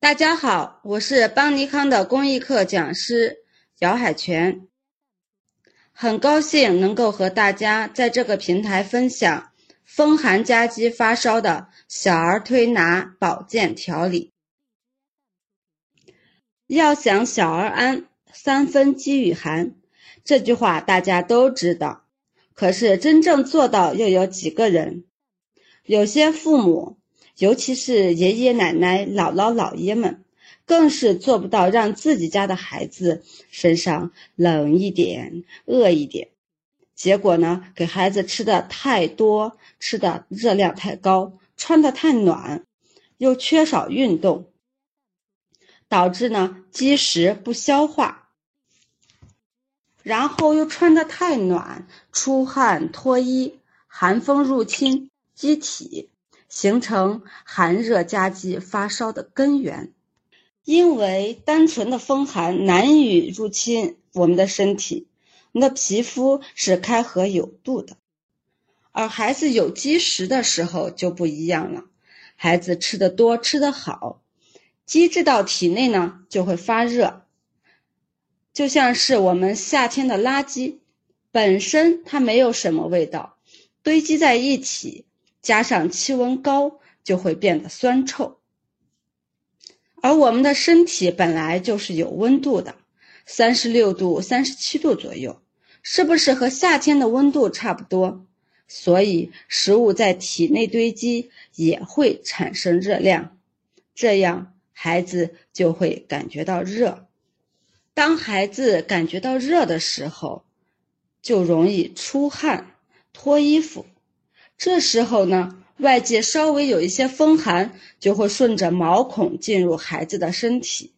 大家好，我是邦尼康的公益课讲师姚海泉，很高兴能够和大家在这个平台分享风寒夹击发烧的小儿推拿保健调理。要想小儿安，三分饥与寒，这句话大家都知道，可是真正做到又有几个人？有些父母。尤其是爷爷奶奶、姥姥姥爷们，更是做不到让自己家的孩子身上冷一点、饿一点。结果呢，给孩子吃的太多，吃的热量太高，穿的太暖，又缺少运动，导致呢积食不消化。然后又穿的太暖，出汗脱衣，寒风入侵机体。形成寒热夹击发烧的根源，因为单纯的风寒难以入侵我们的身体，我们的皮肤是开合有度的，而孩子有积食的时候就不一样了，孩子吃的多吃的好，积滞到体内呢就会发热，就像是我们夏天的垃圾，本身它没有什么味道，堆积在一起。加上气温高，就会变得酸臭。而我们的身体本来就是有温度的，三十六度、三十七度左右，是不是和夏天的温度差不多？所以食物在体内堆积也会产生热量，这样孩子就会感觉到热。当孩子感觉到热的时候，就容易出汗、脱衣服。这时候呢，外界稍微有一些风寒，就会顺着毛孔进入孩子的身体，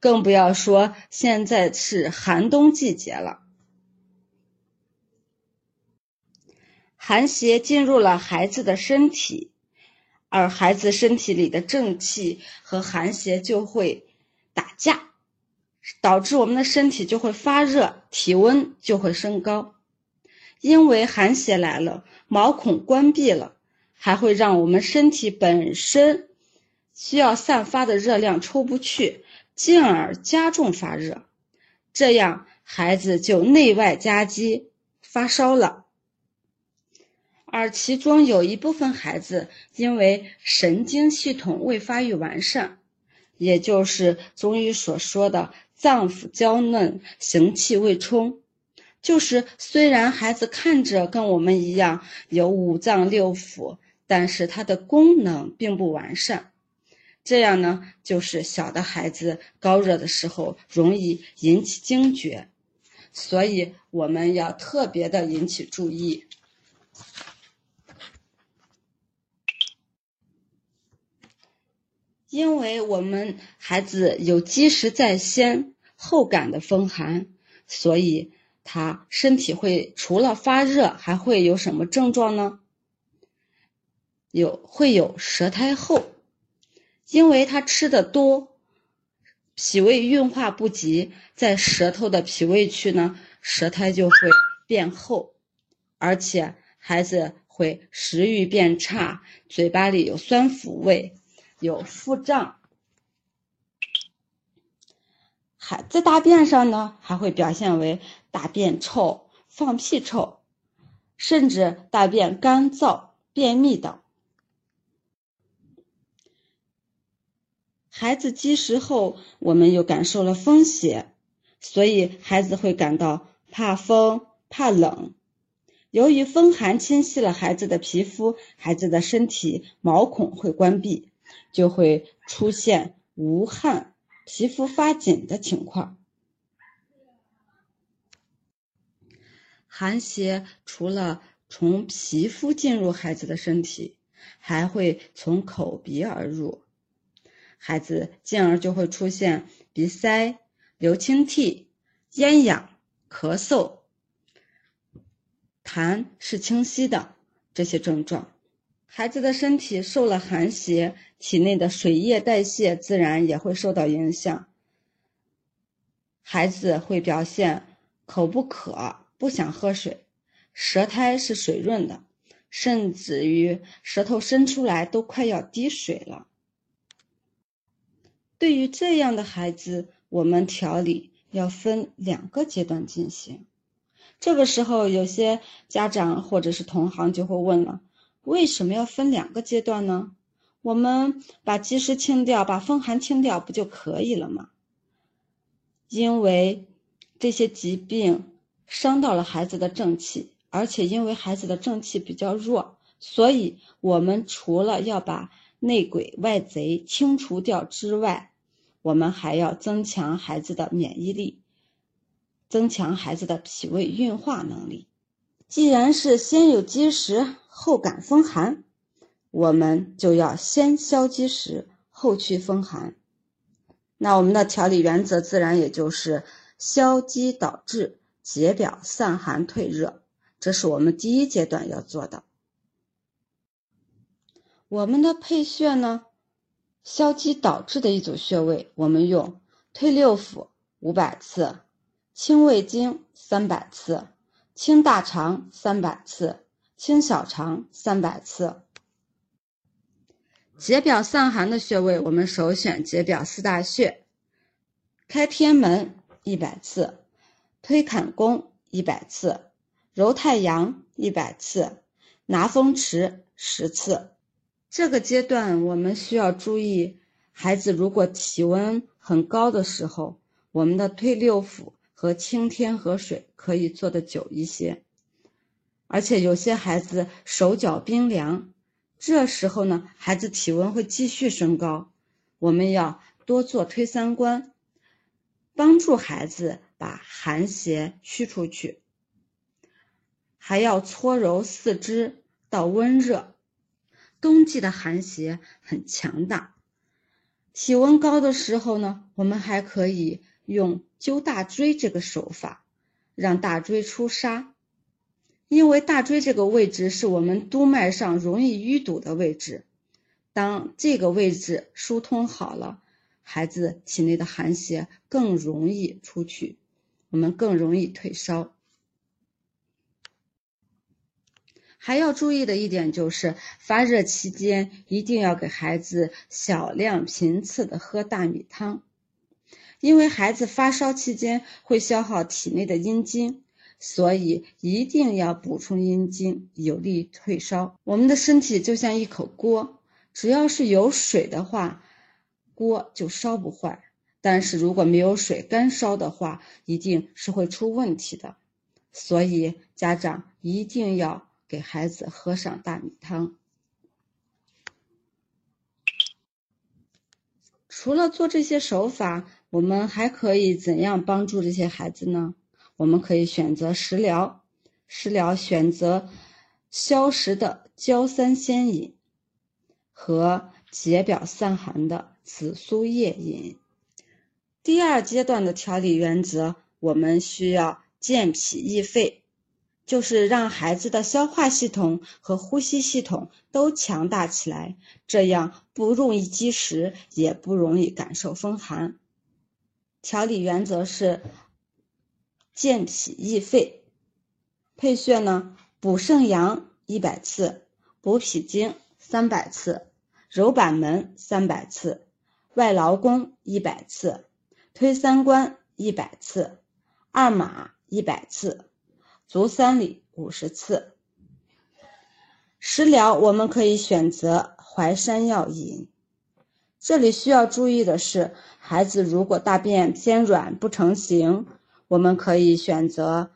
更不要说现在是寒冬季节了。寒邪进入了孩子的身体，而孩子身体里的正气和寒邪就会打架，导致我们的身体就会发热，体温就会升高。因为寒邪来了，毛孔关闭了，还会让我们身体本身需要散发的热量出不去，进而加重发热，这样孩子就内外夹击发烧了。而其中有一部分孩子因为神经系统未发育完善，也就是中医所说的脏腑娇嫩，行气未充。就是虽然孩子看着跟我们一样有五脏六腑，但是他的功能并不完善，这样呢，就是小的孩子高热的时候容易引起惊厥，所以我们要特别的引起注意，因为我们孩子有积食在先、后感的风寒，所以。他身体会除了发热，还会有什么症状呢？有会有舌苔厚，因为他吃的多，脾胃运化不及，在舌头的脾胃区呢，舌苔就会变厚，而且孩子会食欲变差，嘴巴里有酸腐味，有腹胀。还在大便上呢，还会表现为大便臭、放屁臭，甚至大便干燥、便秘等。孩子积食后，我们又感受了风邪，所以孩子会感到怕风、怕冷。由于风寒侵袭了孩子的皮肤，孩子的身体毛孔会关闭，就会出现无汗。皮肤发紧的情况，寒邪除了从皮肤进入孩子的身体，还会从口鼻而入，孩子进而就会出现鼻塞、流清涕、咽痒、咳嗽、痰是清晰的这些症状。孩子的身体受了寒邪，体内的水液代谢自然也会受到影响。孩子会表现口不渴，不想喝水，舌苔是水润的，甚至于舌头伸出来都快要滴水了。对于这样的孩子，我们调理要分两个阶段进行。这个时候，有些家长或者是同行就会问了：为什么要分两个阶段呢？我们把积食清掉，把风寒清掉，不就可以了吗？因为这些疾病伤到了孩子的正气，而且因为孩子的正气比较弱，所以我们除了要把内鬼外贼清除掉之外，我们还要增强孩子的免疫力，增强孩子的脾胃运化能力。既然是先有积食后感风寒。我们就要先消积食，后祛风寒。那我们的调理原则自然也就是消积导滞，解表散寒退热，这是我们第一阶段要做的。我们的配穴呢，消积导滞的一组穴位，我们用推六腑五百次，清胃经三百次，清大肠三百次，清小肠三百次。解表散寒的穴位，我们首选解表四大穴：开天门一百次，推坎宫一百次，揉太阳一百次，拿风池十次。这个阶段我们需要注意，孩子如果体温很高的时候，我们的推六腑和清天河水可以做的久一些，而且有些孩子手脚冰凉。这时候呢，孩子体温会继续升高，我们要多做推三关，帮助孩子把寒邪驱出去。还要搓揉四肢到温热。冬季的寒邪很强大，体温高的时候呢，我们还可以用灸大椎这个手法，让大椎出痧。因为大椎这个位置是我们督脉上容易淤堵的位置，当这个位置疏通好了，孩子体内的寒邪更容易出去，我们更容易退烧。还要注意的一点就是，发热期间一定要给孩子小量频次的喝大米汤，因为孩子发烧期间会消耗体内的阴精。所以一定要补充阴精，有利于退烧。我们的身体就像一口锅，只要是有水的话，锅就烧不坏；但是如果没有水，干烧的话，一定是会出问题的。所以家长一定要给孩子喝上大米汤。除了做这些手法，我们还可以怎样帮助这些孩子呢？我们可以选择食疗，食疗选择消食的焦三仙饮和解表散寒的紫苏叶饮。第二阶段的调理原则，我们需要健脾益肺，就是让孩子的消化系统和呼吸系统都强大起来，这样不容易积食，也不容易感受风寒。调理原则是。健脾益肺，配穴呢：补肾阳一百次，补脾经三百次，揉板门三百次，外劳宫一百次，推三关一百次，二马一百次，足三里五十次。食疗我们可以选择淮山药饮。这里需要注意的是，孩子如果大便偏软不成形。我们可以选择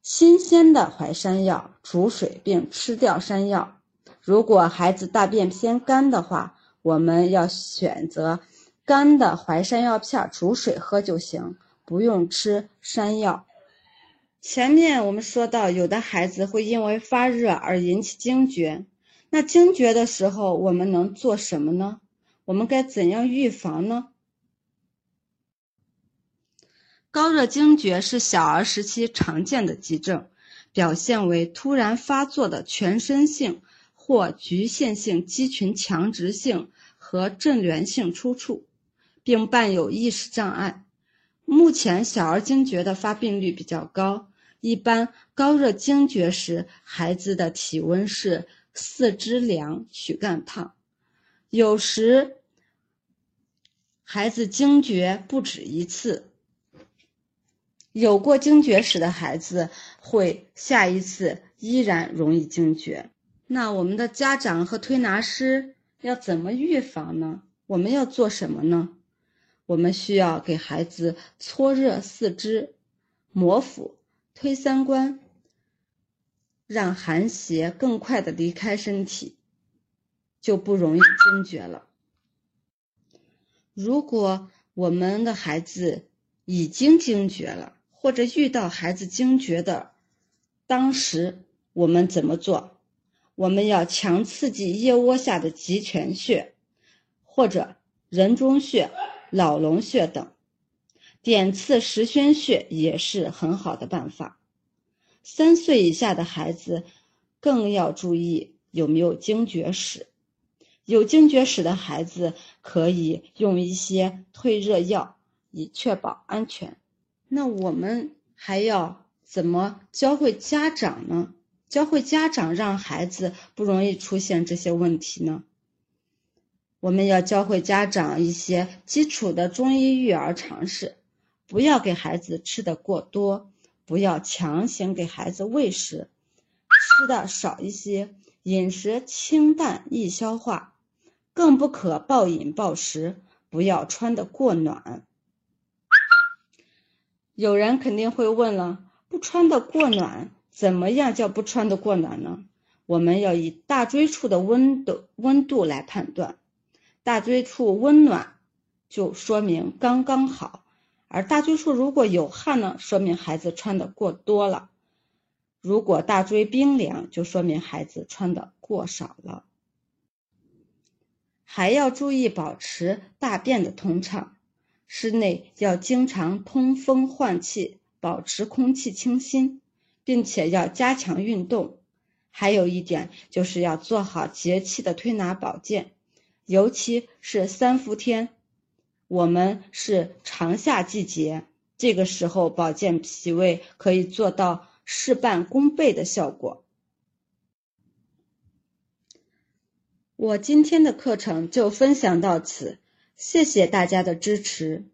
新鲜的淮山药煮水并吃掉山药。如果孩子大便偏干的话，我们要选择干的淮山药片煮水喝就行，不用吃山药。前面我们说到，有的孩子会因为发热而引起惊厥，那惊厥的时候我们能做什么呢？我们该怎样预防呢？高热惊厥是小儿时期常见的急症，表现为突然发作的全身性或局限性肌群强直性和震源性抽搐，并伴有意识障碍。目前小儿惊厥的发病率比较高，一般高热惊厥时，孩子的体温是四肢凉、躯干烫，有时孩子惊厥不止一次。有过惊厥史的孩子会下一次依然容易惊厥。那我们的家长和推拿师要怎么预防呢？我们要做什么呢？我们需要给孩子搓热四肢、摩腹、推三关，让寒邪更快的离开身体，就不容易惊厥了。如果我们的孩子已经惊厥了，或者遇到孩子惊厥的当时，我们怎么做？我们要强刺激腋窝下的极泉穴，或者人中穴。老龙穴等，点刺石宣穴也是很好的办法。三岁以下的孩子更要注意有没有惊厥史。有惊厥史的孩子可以用一些退热药，以确保安全。那我们还要怎么教会家长呢？教会家长让孩子不容易出现这些问题呢？我们要教会家长一些基础的中医育儿常识，不要给孩子吃的过多，不要强行给孩子喂食，吃的少一些，饮食清淡易消化，更不可暴饮暴食，不要穿的过暖。有人肯定会问了，不穿的过暖，怎么样叫不穿的过暖呢？我们要以大椎处的温度温度来判断。大椎处温暖，就说明刚刚好；而大椎处如果有汗呢，说明孩子穿的过多了；如果大椎冰凉，就说明孩子穿的过少了。还要注意保持大便的通畅，室内要经常通风换气，保持空气清新，并且要加强运动。还有一点就是要做好节气的推拿保健。尤其是三伏天，我们是长夏季节，这个时候保健脾胃可以做到事半功倍的效果。我今天的课程就分享到此，谢谢大家的支持。